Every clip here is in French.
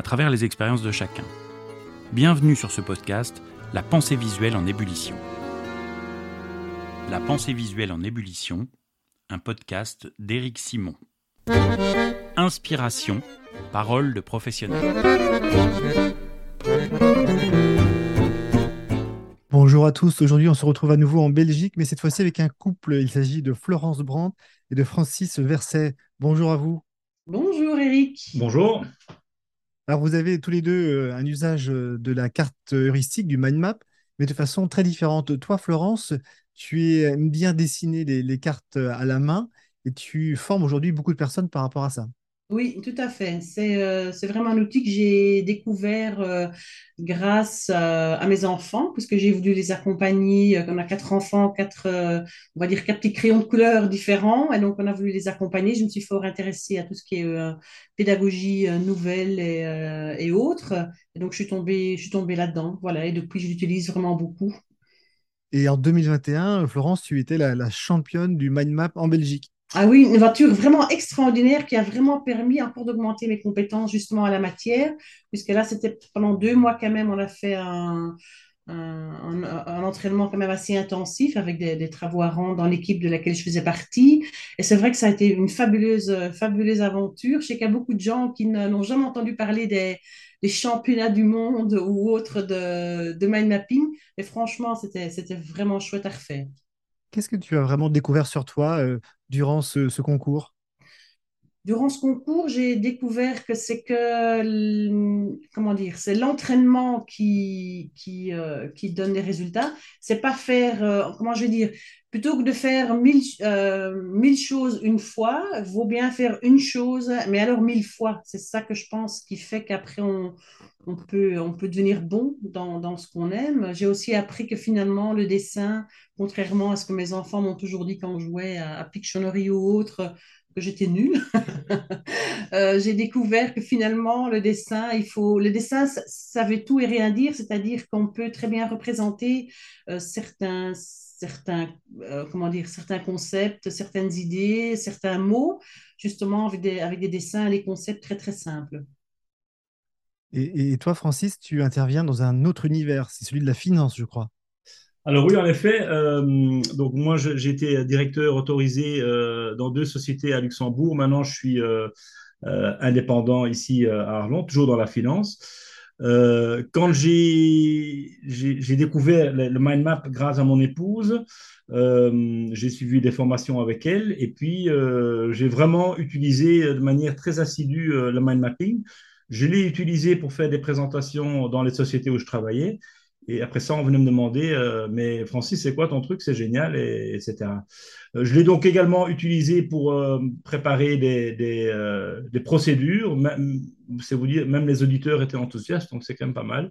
à travers les expériences de chacun. Bienvenue sur ce podcast, La pensée visuelle en ébullition. La pensée visuelle en ébullition, un podcast d'Éric Simon. Inspiration, parole de professionnel. Bonjour à tous. Aujourd'hui, on se retrouve à nouveau en Belgique, mais cette fois-ci avec un couple. Il s'agit de Florence Brandt et de Francis Verset. Bonjour à vous. Bonjour Eric. Bonjour. Alors, vous avez tous les deux euh, un usage euh, de la carte heuristique, du mind map, mais de façon très différente. Toi, Florence, tu aimes bien dessiner les, les cartes à la main et tu formes aujourd'hui beaucoup de personnes par rapport à ça. Oui, tout à fait. C'est euh, c'est vraiment un outil que j'ai découvert euh, grâce euh, à mes enfants, puisque j'ai voulu les accompagner. On a quatre enfants, quatre, on va dire quatre petits crayons de couleurs différents, et donc on a voulu les accompagner. Je me suis fort intéressée à tout ce qui est pédagogie nouvelle et, et autres. Et donc je suis tombée, je suis tombée là-dedans. Voilà, et depuis je l'utilise vraiment beaucoup. Et en 2021, Florence, tu étais la, la championne du mind map en Belgique. Ah oui, une voiture vraiment extraordinaire qui a vraiment permis encore d'augmenter mes compétences justement à la matière, puisque là, c'était pendant deux mois quand même, on a fait un, entraînement quand même assez intensif avec des, travaux à rendre dans l'équipe de laquelle je faisais partie. Et c'est vrai que ça a été une fabuleuse, fabuleuse aventure. Je sais qu'il y a beaucoup de gens qui n'ont jamais entendu parler des, championnats du monde ou autres de, de mind mapping, mais franchement, c'était vraiment chouette à refaire. Qu'est-ce que tu as vraiment découvert sur toi durant ce concours? Durant ce concours, j'ai découvert que c'est que, comment dire, c'est l'entraînement qui, qui, euh, qui donne les résultats. C'est pas faire, euh, comment je vais dire, plutôt que de faire mille, euh, mille choses une fois, vaut bien faire une chose, mais alors mille fois. C'est ça que je pense qui fait qu'après on, on peut, on peut devenir bon dans, dans ce qu'on aime. J'ai aussi appris que finalement le dessin, contrairement à ce que mes enfants m'ont toujours dit quand je jouais à, à Pictionary ou autre, que j'étais nulle. Euh, j'ai découvert que finalement, le dessin, il faut, le dessin, ça, ça veut tout et rien dire, c'est-à-dire qu'on peut très bien représenter euh, certains, certains, euh, comment dire, certains concepts, certaines idées, certains mots, justement avec des, dessins et des concepts très, très simples. Et, et toi, Francis, tu interviens dans un autre univers, c'est celui de la finance, je crois. Alors oui, en effet. euh, donc moi, j'ai été directeur autorisé euh, dans deux sociétés à Luxembourg. Maintenant, je suis euh, indépendant ici à Arlon, toujours dans la finance. Quand j'ai découvert le, le mind map grâce à mon épouse, j'ai suivi des formations avec elle et puis j'ai vraiment utilisé de manière très assidue le mind mapping. Je l'ai utilisé pour faire des présentations dans les sociétés où je travaillais. Et après ça, on venait me demander, euh, mais Francis, c'est quoi ton truc? C'est génial, et, etc. Euh, je l'ai donc également utilisé pour euh, préparer des, des, procédures. C'est vous dire, même les auditeurs étaient enthousiastes, donc c'est quand même pas mal.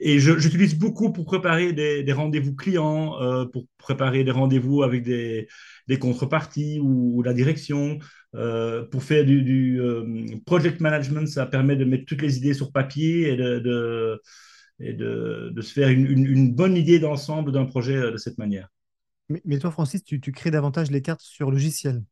Et j'utilise beaucoup pour préparer des, des rendez-vous clients, pour préparer des rendez-vous avec des, contreparties ou, la direction. Pour faire du, du, project management, ça permet de mettre toutes les idées sur papier et de- et de, de se faire une, une- une bonne idée d'ensemble d'un projet euh, de cette manière. Mais, mais toi, Francis, tu, tu crées davantage les cartes sur logiciel.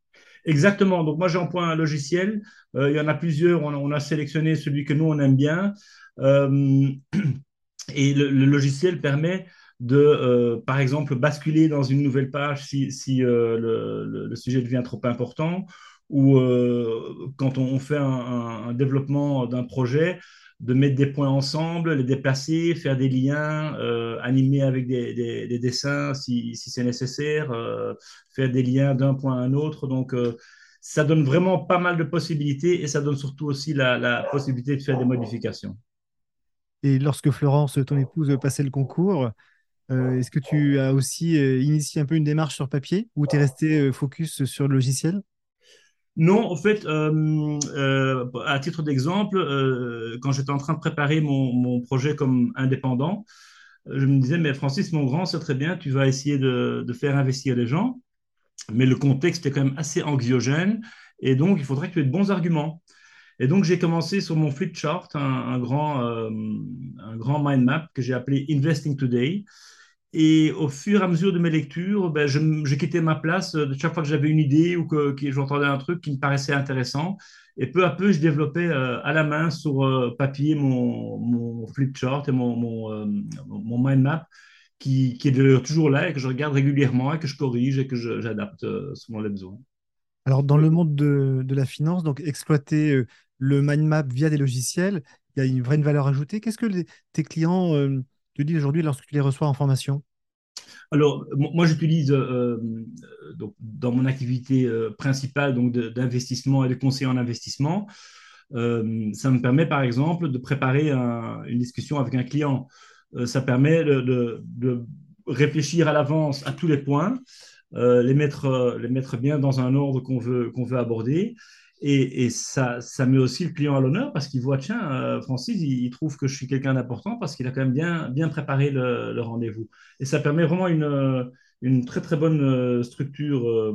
Exactement. Donc moi, j'emploie un logiciel. Euh, il y en a plusieurs. On a, on a sélectionné celui que nous, on aime bien. Euh, et le, le logiciel permet de, euh, par exemple, basculer dans une nouvelle page si, si le, le- le sujet devient trop important ou euh, quand on fait un, un- un développement d'un projet, de mettre des points ensemble, les déplacer, faire des liens, euh, animer avec des, des- des dessins si, c'est nécessaire, euh, faire des liens d'un point à un autre. Donc, euh, ça donne vraiment pas mal de possibilités et ça donne surtout aussi la, la possibilité de faire des modifications. Et lorsque Florence, ton épouse, passait le concours, est-ce que tu as aussi initié un peu une démarche sur papier ou tu es resté focus sur le logiciel? Non, en fait, euh, euh, à titre d'exemple, euh, quand j'étais en train de préparer mon, projet comme indépendant, je me disais, mais Francis, mon grand, c'est très bien, tu vas essayer de, de, faire investir les gens, mais le contexte est quand même assez anxiogène, et donc il faudrait que tu aies de bons arguments. Et donc j'ai commencé sur mon flip chart, un, un grand, un grand mind map que j'ai appelé Investing Today, et au fur et à mesure de mes lectures, ben, je, quittais ma place euh, chaque fois que j'avais une idée ou que, que j'entendais un truc qui me paraissait intéressant. Et peu à peu, je développais euh, à la main sur euh, papier mon, mon flip chart et mon, mon, mind map qui, est toujours là et que je regarde régulièrement et que je corrige et que j'adapte selon les besoins. Alors, dans le monde de, de la finance, donc exploiter le mind map via des logiciels, il y a une vraie valeur ajoutée. Qu'est-ce que tes clients te dis aujourd'hui lorsque tu les reçois en formation alors, moi, j'utilise euh, donc, dans mon activité euh, principale d'investissement et de conseil en investissement. Euh, ça me permet, par exemple, de préparer un, une discussion avec un client. Euh, ça permet de, de, réfléchir à l'avance à tous les points, euh, les, mettre, les mettre bien dans un ordre qu'on veut, qu'on veut aborder et, ça, met aussi le client à l'honneur parce qu'il voit, tiens, euh, Francis, il, trouve que je suis quelqu'un d'important parce qu'il a quand même bien, bien préparé le, rendez-vous. Et ça permet vraiment une, une très, très bonne euh, structure euh,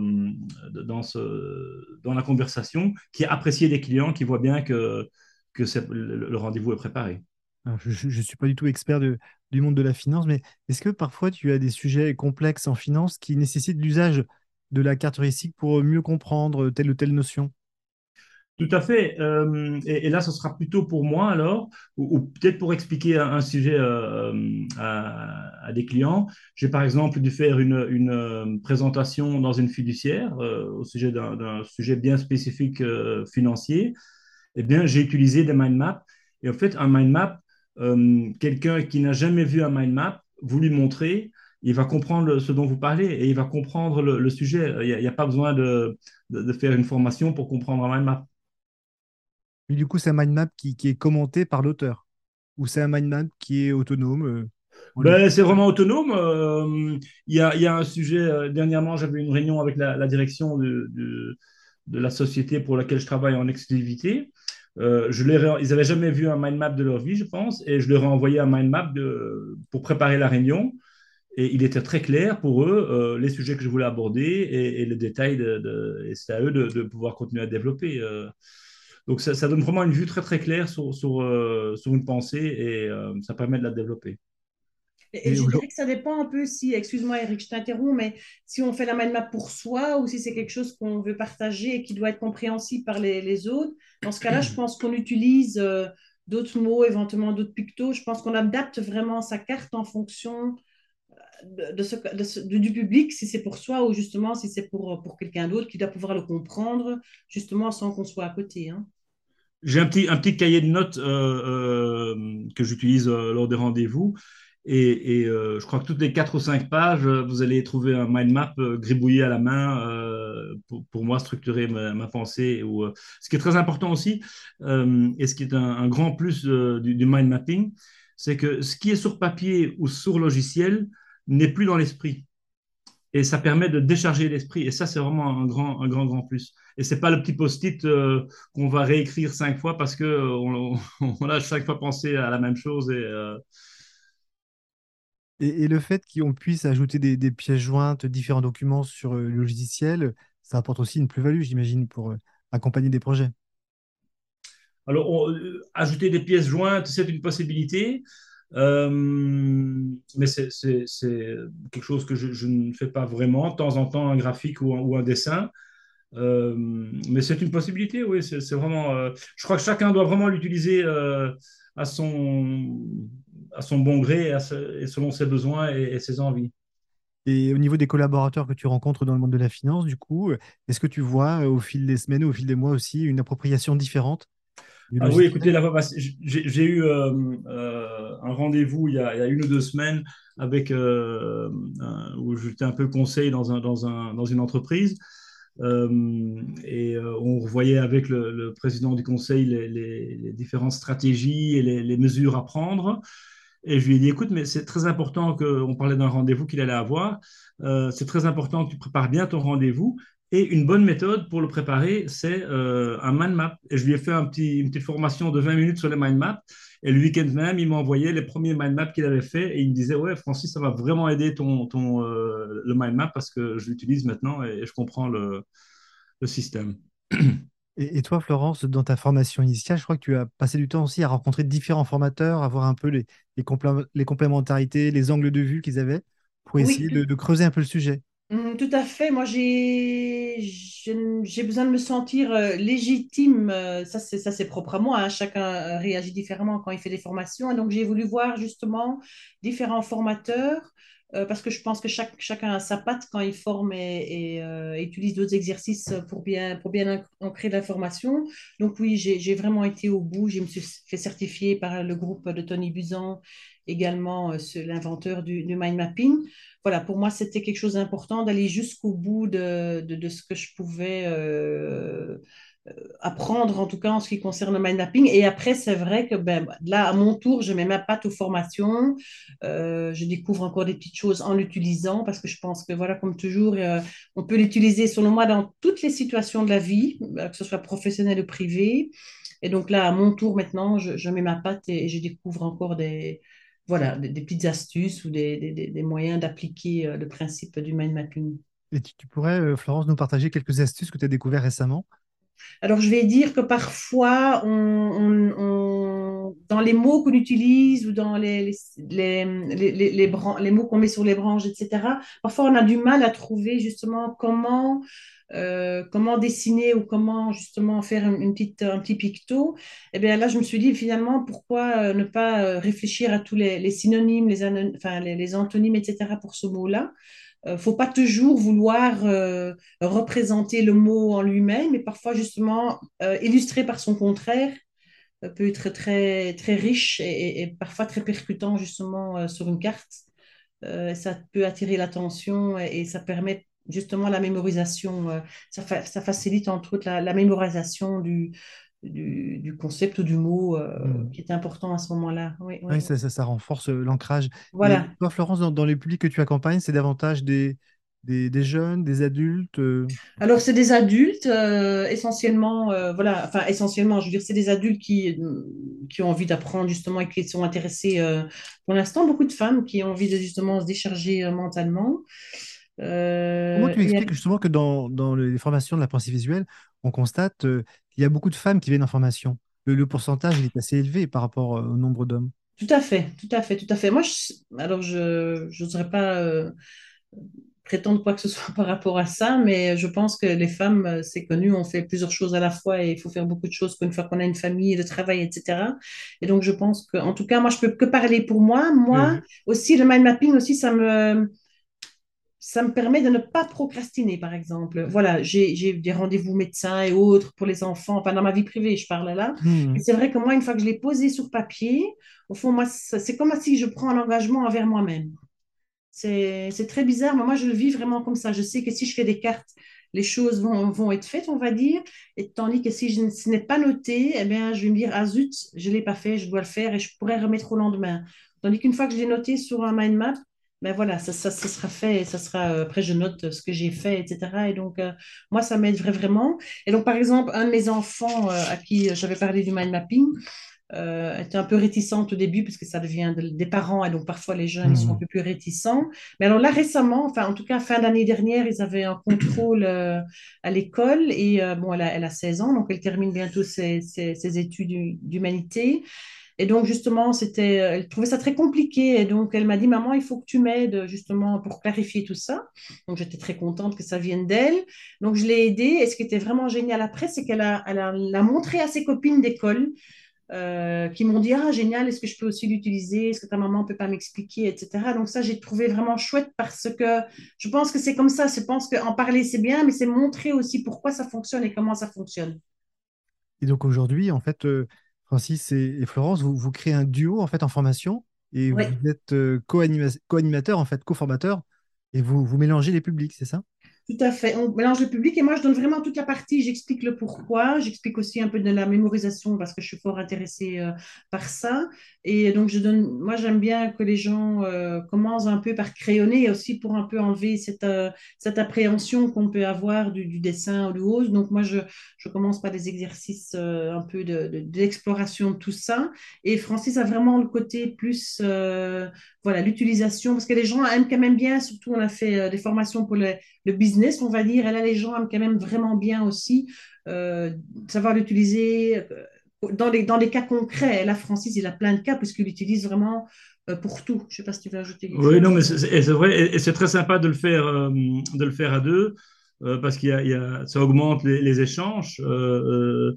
dans, ce, dans la conversation qui est appréciée des clients, qui voient bien que, que le, rendez-vous est préparé. Je ne suis pas du tout expert du monde de la finance, mais est-ce que parfois tu as des sujets complexes en finance qui nécessitent l'usage de la carte heuristique pour mieux comprendre telle ou telle notion? Tout à fait. Euh, et, là, ce sera plutôt pour moi alors, ou, peut-être pour expliquer un, sujet euh, à, à, des clients. J'ai par exemple dû faire une, euh, présentation dans une fiduciaire euh, au sujet d'un sujet bien spécifique euh, financier. Eh bien, j'ai utilisé des mind maps. Et en fait, un mind map, euh, quelqu'un qui n'a jamais vu un mind map, vous lui montrer, il va comprendre ce dont vous parlez et il va comprendre le, sujet. Il n'y a, pas besoin de, de, de, faire une formation pour comprendre un mind map. Mais du coup, c'est un mind map qui, qui est commenté par l'auteur Ou c'est un mind map qui est autonome euh, ben, C'est vraiment autonome. Euh, il y, a, y, a, un sujet, euh, dernièrement, j'avais une réunion avec la, la direction de, de, de, la société pour laquelle je travaille en exclusivité. Euh, je ils n'avaient jamais vu un mind map de leur vie, je pense, et je leur ai envoyé un mind map de, pour préparer la réunion. Et il était très clair pour eux, euh, les sujets que je voulais aborder et, et les détails, de, de et c'est à eux de, de, pouvoir continuer à développer. Euh, donc ça, ça, donne vraiment une vue très très claire sur, sur, euh, sur une pensée et euh, ça permet de la développer. Et, et je dirais que ça dépend un peu si, excuse-moi Eric, je t'interromps, mais si on fait la mind map pour soi ou si c'est quelque chose qu'on veut partager et qui doit être compréhensible par les, les autres, dans ce cas-là, je pense qu'on utilise euh, d'autres mots, éventuellement d'autres pictos. Je pense qu'on adapte vraiment sa carte en fonction de, de ce, de ce, du public, si c'est pour soi ou justement si c'est pour, pour quelqu'un d'autre qui doit pouvoir le comprendre, justement sans qu'on soit à côté. Hein. J'ai un petit, un petit cahier de notes euh, euh, que j'utilise euh, lors des rendez-vous. Et, je crois que toutes les quatre ou cinq pages, vous allez trouver un mind map gribouillé à la main pour, pour, moi structurer ma, pensée. Ou, ce qui est très important aussi, et ce qui est un, un grand plus du, du, mind mapping, c'est que ce qui est sur papier ou sur logiciel n'est plus dans l'esprit et ça permet de décharger l'esprit. Et ça, c'est vraiment un grand, un grand, grand plus. Et c'est pas le petit post-it euh, qu'on va réécrire cinq fois parce que euh, on, on, a chaque fois pensé à la même chose. Et, euh... et, et, le fait qu'on puisse ajouter des, des, pièces jointes, différents documents sur le logiciel, ça apporte aussi une plus-value, j'imagine, pour accompagner des projets. Alors, on, ajouter des pièces jointes, c'est une possibilité. Euh, mais c'est quelque chose que je, ne fais pas vraiment. De temps en temps, un graphique ou un, dessin. Euh, mais c'est une possibilité, oui. C'est vraiment. Euh, je crois que chacun doit vraiment l'utiliser à, son, bon gré et selon ses besoins et, et, ses envies. Et au niveau des collaborateurs que tu rencontres dans le monde de la finance, du coup, est-ce que tu vois au fil des semaines, au fil des mois aussi, une appropriation différente? Ah oui, écoutez, j'ai eu euh, euh, un rendez-vous il, il, y a une ou deux semaines avec euh, un, où j'étais un peu conseil dans, un, dans, un, dans une entreprise. Et on voyait avec le, le, président du conseil les, les, les différentes stratégies et les, les, mesures à prendre. Et je lui ai dit, écoute, mais c'est très important qu'on parlait d'un rendez-vous qu'il allait avoir. Euh, c'est très important que tu prépares bien ton rendez-vous Et une bonne méthode pour le préparer, c'est euh, un mind map. Et je lui ai fait un petit, une petite formation de 20 minutes sur les mind maps. Et le week-end même, il m'a envoyé les premiers mind maps qu'il avait fait. Et il me disait Ouais, Francis, ça va vraiment aider ton, ton, euh, le mind map parce que je l'utilise maintenant et, je comprends le, le système. Et, toi, Florence, dans ta formation initiale, je crois que tu as passé du temps aussi à rencontrer différents formateurs, à voir un peu les, les, les complémentarités, les angles de vue qu'ils avaient pour essayer de, creuser un peu le sujet. Mmh, tout à fait. Moi, j'ai besoin de me sentir euh, légitime. Euh, ça, c'est propre à moi. Hein. Chacun euh, réagit différemment quand il fait des formations. Et donc, j'ai voulu voir justement différents formateurs parce que je pense que chaque, chacun a sa patte quand il forme et, utilise d'autres exercices pour bien, pour bien ancrer l'information. Donc oui, j'ai vraiment été au bout. Je me suis fait certifier par le groupe de Tony Buzan, également l'inventeur du, du mind mapping voilà, pour moi, c'était quelque chose d'important d'aller jusqu'au bout de, de, ce que je pouvais euh, euh, apprendre, en tout cas en ce qui concerne le mind mapping. Et après, c'est vrai que ben, là, à mon tour, je mets ma patte aux formations. Euh, je découvre encore des petites choses en l'utilisant parce que je pense que, voilà, comme toujours, on peut l'utiliser, selon moi, dans toutes les situations de la vie, que ce soit professionnel ou privé. Et donc là, à mon tour, maintenant, je mets ma patte et je découvre encore des, voilà, des, petites astuces ou des, moyens d'appliquer euh, le principe du mind mapping. Et tu, pourrais, euh, Florence, nous partager quelques astuces que tu as découvertes récemment? Alors, je vais dire que parfois, on, dans les mots qu'on utilise ou dans les, les, les, les mots qu'on met sur les branches, etc., parfois on a du mal à trouver justement comment euh, comment dessiner ou comment justement faire une, petite, un petit picto, et eh bien là, je me suis dit finalement, pourquoi euh, ne pas euh, réfléchir à tous les, synonymes, les, enfin, les, antonymes, etc. pour ce mot-là. Ne faut pas toujours vouloir représenter le mot en lui-même, mais parfois justement illustrer par son contraire peut être très, très riche et, et parfois très percutant justement sur une carte. ça peut attirer l'attention et, et, ça permet justement la mémorisation, euh, ça, ça, facilite entre autres la, mémorisation du, du, concept ou du mot euh, hmm. qui est important à ce moment-là. Oui, Ça, ça, renforce euh, l'ancrage. Voilà. toi, Florence, dans, les publics que tu accompagnes, c'est davantage des, des, des, jeunes, des adultes Alors, c'est des adultes, essentiellement, voilà, enfin, essentiellement, je veux dire, c'est des adultes qui, qui ont envie d'apprendre, justement, et qui sont intéressés, pour l'instant, beaucoup de femmes qui ont envie de, justement, se décharger mentalement. Euh, Comment tu expliques justement que dans, dans, les formations de la pensée visuelle, on constate euh, qu'il y a beaucoup de femmes qui viennent en formation? Le, pourcentage est assez élevé par rapport euh, au nombre d'hommes. Tout à fait, tout à fait, tout à fait. Moi, je, alors je n'oserais pas prétendre quoi que ce soit par rapport à ça, mais je pense que les femmes, c'est connu, on fait plusieurs choses à la fois et il faut faire beaucoup de choses qu'une fois qu'on a une famille, le travail, etc. Et donc, je pense que, en tout cas, moi, je peux que parler pour moi. Moi aussi, le mind mapping aussi, ça me ça me permet de ne pas procrastiner, par exemple. Voilà, j'ai des rendez-vous médecins et autres pour les enfants, enfin dans ma vie privée, je parle là. Hmm. c'est vrai que moi, une fois que je l'ai posé sur papier, au fond, moi, c'est comme si je prends un engagement envers moi-même. C'est très bizarre, mais moi, je le vis vraiment comme ça. Je sais que si je fais des cartes, les choses vont, vont être faites, on va dire. Et tandis que si je, ce n'est pas noté, eh bien, je vais me dire, ah zut, je ne l'ai pas fait, je dois le faire et je pourrais remettre au lendemain. Tandis qu'une fois que je l'ai noté sur un mind map, ben voilà, ça, ça, sera fait, ça sera, euh, après je note ce que j'ai fait, etc. Et donc, euh, moi, ça m'aide vraiment. Et donc, par exemple, un de mes enfants euh, à qui j'avais parlé du mind mapping était un peu réticente au début, parce que ça devient des parents, et donc parfois les jeunes sont un mmh. peu plus réticents. Mais alors là, récemment, enfin, en tout cas, fin d'année dernière, ils avaient un contrôle à l'école, et bon, elle a, elle a, 16 ans, donc elle termine bientôt ses, ses, ses études d'humanité. Et donc, justement, c'était, euh, elle trouvait ça très compliqué. Et donc, elle m'a dit, maman, il faut que tu m'aides justement pour clarifier tout ça. Donc, j'étais très contente que ça vienne d'elle. Donc, je l'ai aidée. Et ce qui était vraiment génial après, c'est qu'elle a, elle a, montré à ses copines d'école euh, qui m'ont dit, ah, génial, est-ce que je peux aussi l'utiliser? Est-ce que ta maman ne peut pas m'expliquer, etc. Donc, ça, j'ai trouvé vraiment chouette parce que je pense que c'est comme ça. Je pense qu'en parler, c'est bien, mais c'est montrer aussi pourquoi ça fonctionne et comment ça fonctionne. Et donc, aujourd'hui, en fait, euh, Francis et, Florence, vous, vous, créez un duo en fait en formation et vous êtes euh, co-animateur, en fait, co-formateur, et vous, vous mélangez les publics, c'est ça? Tout à fait. On mélange le public et moi, je donne vraiment toute la partie. J'explique le pourquoi. J'explique aussi un peu de la mémorisation parce que je suis fort intéressée euh, par ça. Et donc, je donne. Moi, j'aime bien que les gens euh, commencent un peu par crayonner aussi pour un peu enlever cette, euh, appréhension qu'on peut avoir du, dessin ou du hausse. Donc, moi, je, je commence par des exercices un peu d'exploration de, de, tout ça. Et Francis a vraiment le côté plus, voilà, l'utilisation parce que les gens aiment quand même bien. Surtout, on a fait des formations pour le, le business on va dire. Et là, les gens aiment quand même vraiment bien aussi euh, savoir l'utiliser euh, dans les, dans les cas concrets. Là, Francis, il a plein de cas puisqu'il l'utilise vraiment euh, pour tout. Je ne sais pas si tu veux ajouter quelque oui, chose. non, mais c'est vrai. Et c'est très sympa de le faire, de le faire à deux. Parce qu'il y, y a, ça augmente les, échanges. il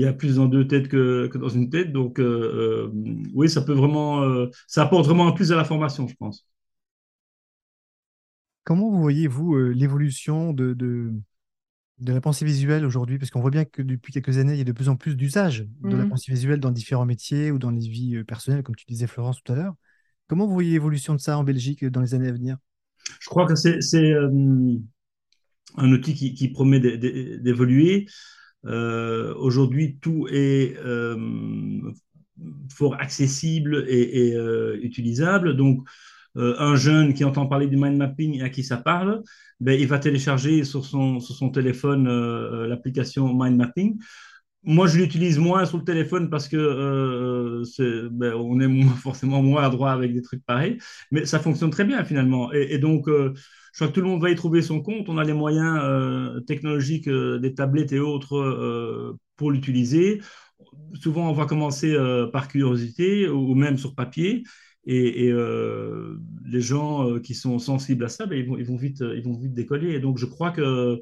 y a plus dans deux têtes que, que dans une tête. Donc, oui, ça peut vraiment, ça apporte vraiment plus à la formation, je pense. Comment vous voyez, vous, euh, l'évolution de, de, la pensée visuelle aujourd'hui? Parce qu'on voit bien que depuis quelques années, il y a de plus en plus d'usage de la mmh. pensée visuelle dans différents métiers ou dans les vies euh, personnelles, comme tu disais, Florence, tout à l'heure. Comment vous voyez l'évolution de ça en Belgique euh, dans les années à venir? Je crois que c'est un outil qui, promet d'évoluer. Aujourd'hui, tout est fort accessible et, et utilisable. Donc, euh, un jeune qui entend parler du mind mapping et à qui ça parle, ben, il va télécharger sur son, téléphone euh, euh, l'application mind mapping. Moi, je l'utilise moins sur le téléphone parce que ben, on est forcément moins adroit avec des trucs pareils, mais ça fonctionne très bien finalement. Et, donc, je crois que tout le monde va y trouver son compte. On a les moyens technologiques des tablettes et autres pour l'utiliser. Souvent, on va commencer par curiosité ou même sur papier. Et, euh, les gens euh, qui sont sensibles à ça, ben, ils, vont vite, ils vont vite décoller. Et donc, je crois que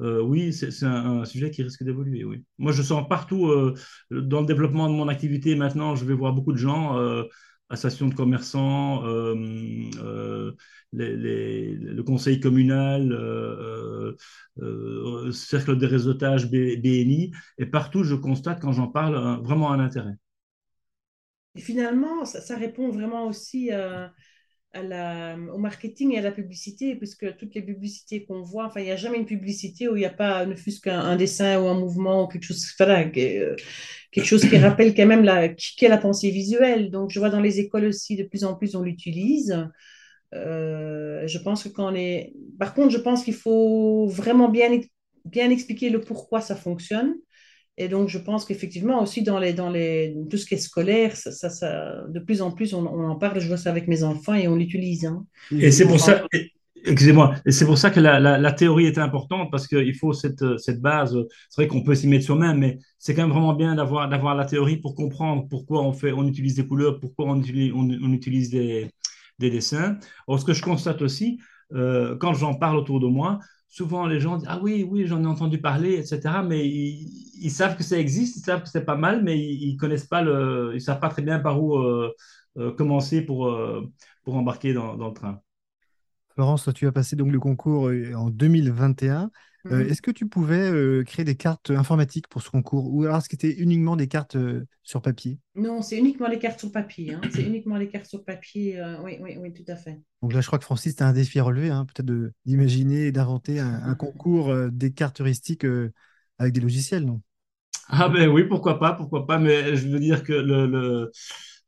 euh, oui, c'est un, sujet qui risque d'évoluer. Oui. Moi, je sens partout dans le développement de mon activité maintenant, je vais voir beaucoup de gens, associations de commerçants, le conseil communal, cercle des réseautage BNI, et partout, je constate quand j'en parle vraiment un intérêt. Et finalement, ça, répond vraiment aussi euh, à la, au marketing et à la publicité, puisque toutes les publicités qu'on voit, enfin, il n'y a jamais une publicité où il n'y a pas ne fût-ce qu'un dessin ou un mouvement ou quelque chose, voilà, euh, quelque chose qui rappelle quand même la, qui est la pensée visuelle. Donc, je vois dans les écoles aussi, de plus en plus, on l'utilise. Euh, je pense que quand on est... Par contre, je pense qu'il faut vraiment bien, bien expliquer le pourquoi ça fonctionne et donc, je pense qu'effectivement, aussi dans, les, dans les, tout ce qui est scolaire, ça, ça, de plus en plus, on, en parle. Je vois ça avec mes enfants et on l'utilise. Hein. Et c'est pour ça, excusez-moi, et c'est pour ça que la, la, théorie est importante parce qu'il faut cette, cette base. C'est vrai qu'on peut s'y mettre soi-même, mais c'est quand même vraiment bien d'avoir, d'avoir la théorie pour comprendre pourquoi on, fait, on utilise des couleurs, pourquoi on utilise, on, utilise des, des, dessins. Or, ce que je constate aussi, euh, quand j'en parle autour de moi, souvent les gens disent Ah oui, oui, j'en ai entendu parler, etc. Mais ils, savent que ça existe, ils savent que c'est pas mal, mais ils, ne connaissent pas le, ils savent pas très bien par où euh, euh, commencer pour, euh, embarquer dans, dans, le train. Florence, tu as passé donc le concours en 2021. Euh, mhm. Est-ce que tu pouvais euh, créer des cartes informatiques pour ce concours ou alors est-ce que c'était uniquement des cartes euh, sur papier? Non, c'est uniquement les cartes sur papier. Hein. C'est uniquement les cartes sur papier. oui, oui, oui, tout à fait. Donc là, je crois que Francis, tu as un défi à relever, hein, peut-être d'imaginer et d'inventer un, concours des cartes heuristiques avec des logiciels, non? Ah ben oui, pourquoi pas, pourquoi pas, mais je veux dire que le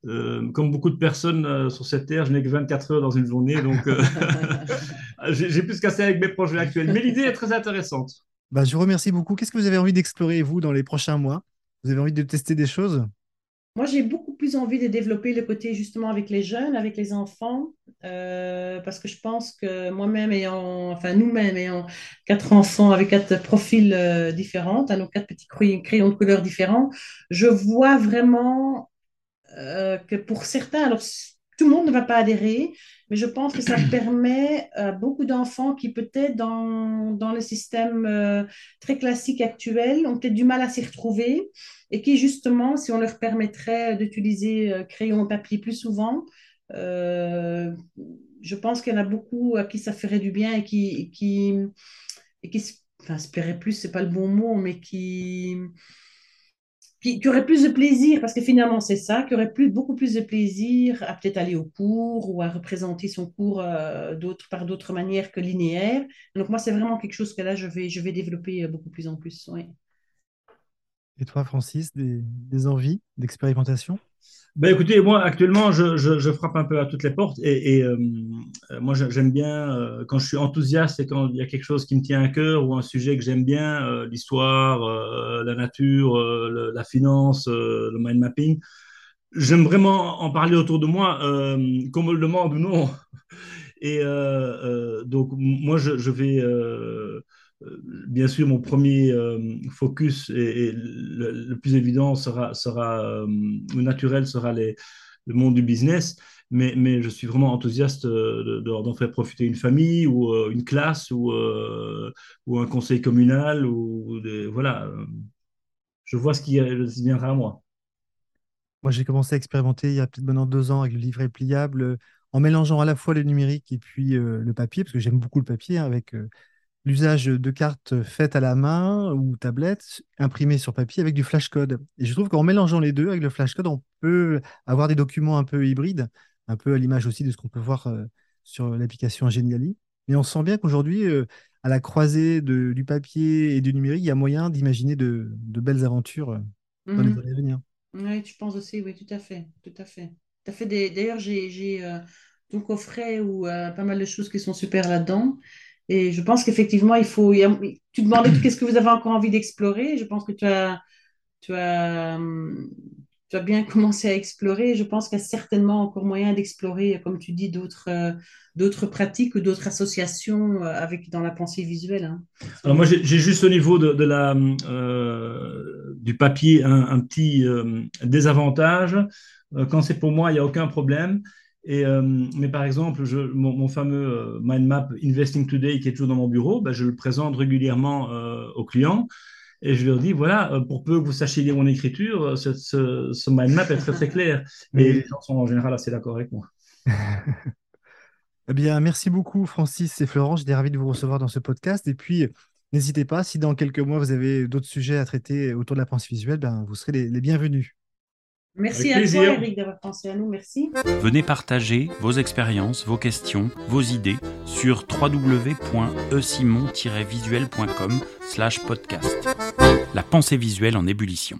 euh, comme beaucoup de personnes euh, sur cette terre, je n'ai que 24 heures dans une journée, donc euh, j'ai plus qu'assez avec mes projets actuels. Mais l'idée est très intéressante. Bah, je vous remercie beaucoup. Qu'est-ce que vous avez envie d'explorer, vous, dans les prochains mois? Vous avez envie de tester des choses? Moi, j'ai beaucoup plus envie de développer le côté justement avec les jeunes, avec les enfants, parce que je pense que moi-même ayant, enfin nous-mêmes ayant quatre enfants avec quatre profils différents, à nos quatre petits crayons de couleurs différents, je vois vraiment euh, que pour certains, alors tout le monde ne va pas adhérer, mais je pense que ça permet à beaucoup d'enfants qui peut-être dans, dans le système euh, très classique actuel ont peut-être du mal à s'y retrouver et qui justement, si on leur permettrait d'utiliser euh, crayon et papier plus souvent, je pense qu'il y en a beaucoup à qui ça ferait du bien et qui, qui, et qui enfin, se plairait plus, c'est pas le bon mot, mais qui qui, aurait plus de plaisir, parce que finalement c'est ça, qui aurait plus, beaucoup plus de plaisir à peut-être aller au cours ou à représenter son cours euh, par d'autres manières que linéaire. Donc moi, c'est vraiment quelque chose que là, je vais, je vais développer euh, beaucoup plus en plus. Et toi, Francis, des envies d'expérimentation? Ben écoutez, moi actuellement, je, frappe un peu à toutes les portes et, et euh, moi j'aime bien euh, quand je suis enthousiaste et quand il y a quelque chose qui me tient à cœur ou un sujet que j'aime bien, euh, l'histoire, la nature, la finance, le mind mapping. J'aime vraiment en parler autour de moi, qu'on me le demande ou non. Et donc moi je, vais euh, bien sûr, mon premier euh, focus et, le, plus évident sera, sera euh, naturel sera le monde du business, mais, mais je suis vraiment enthousiaste d'en faire profiter une famille ou une classe ou, ou un conseil communal ou voilà. Je vois ce qui viendra à moi. Moi, j'ai commencé à expérimenter il y a peut-être maintenant deux ans avec le livret pliable, en mélangeant à la fois le numérique et puis le papier, parce que j'aime beaucoup le papier, hein, avec l'usage de cartes faites à la main ou tablettes imprimées sur papier avec du flashcode. Et je trouve qu'en mélangeant les deux avec le flashcode, on peut avoir des documents un peu hybrides, un peu à l'image aussi de ce qu'on peut voir euh, sur l'application Geniali. Mais on sent bien qu'aujourd'hui, euh, à la croisée du papier et du numérique, il y a moyen d'imaginer de, belles aventures euh, dans les mhm. années à venir. Oui, tu penses aussi, oui, tout à fait. Tout à fait. fait D'ailleurs, j'ai ton coffret ou pas mal de choses qui sont super là-dedans. Et je pense qu'effectivement, il faut. tu demandais qu'est-ce que vous avez encore envie d'explorer. Je pense que tu as, tu as, tu as bien commencé à explorer. Je pense qu'il y a certainement encore moyen d'explorer, comme tu dis, d'autres, euh, d'autres pratiques ou d'autres associations euh, avec dans la pensée visuelle. Hein. Alors moi, j'ai, juste au niveau de, de la, euh, du papier un, petit désavantage. quand c'est pour moi, il n'y a aucun problème. Et, euh, mais par exemple, je, mon, fameux euh, mind map Investing Today qui est toujours dans mon bureau, ben, je le présente régulièrement euh, aux clients et je leur dis voilà, pour peu que vous sachiez lire mon écriture, ce, ce, mind map est très très clair. Et les gens sont en général assez d'accord avec moi. eh bien, merci beaucoup Francis et Florent. J'étais ravi de vous recevoir dans ce podcast. Et puis, n'hésitez pas, si dans quelques mois vous avez d'autres sujets à traiter autour de la pensée visuelle, ben, vous serez les bienvenus. Merci à toi, Eric, d'avoir pensé à nous. Merci. Venez partager vos expériences, vos questions, vos idées sur www.esimon-visuel.com/podcast. La pensée visuelle en ébullition.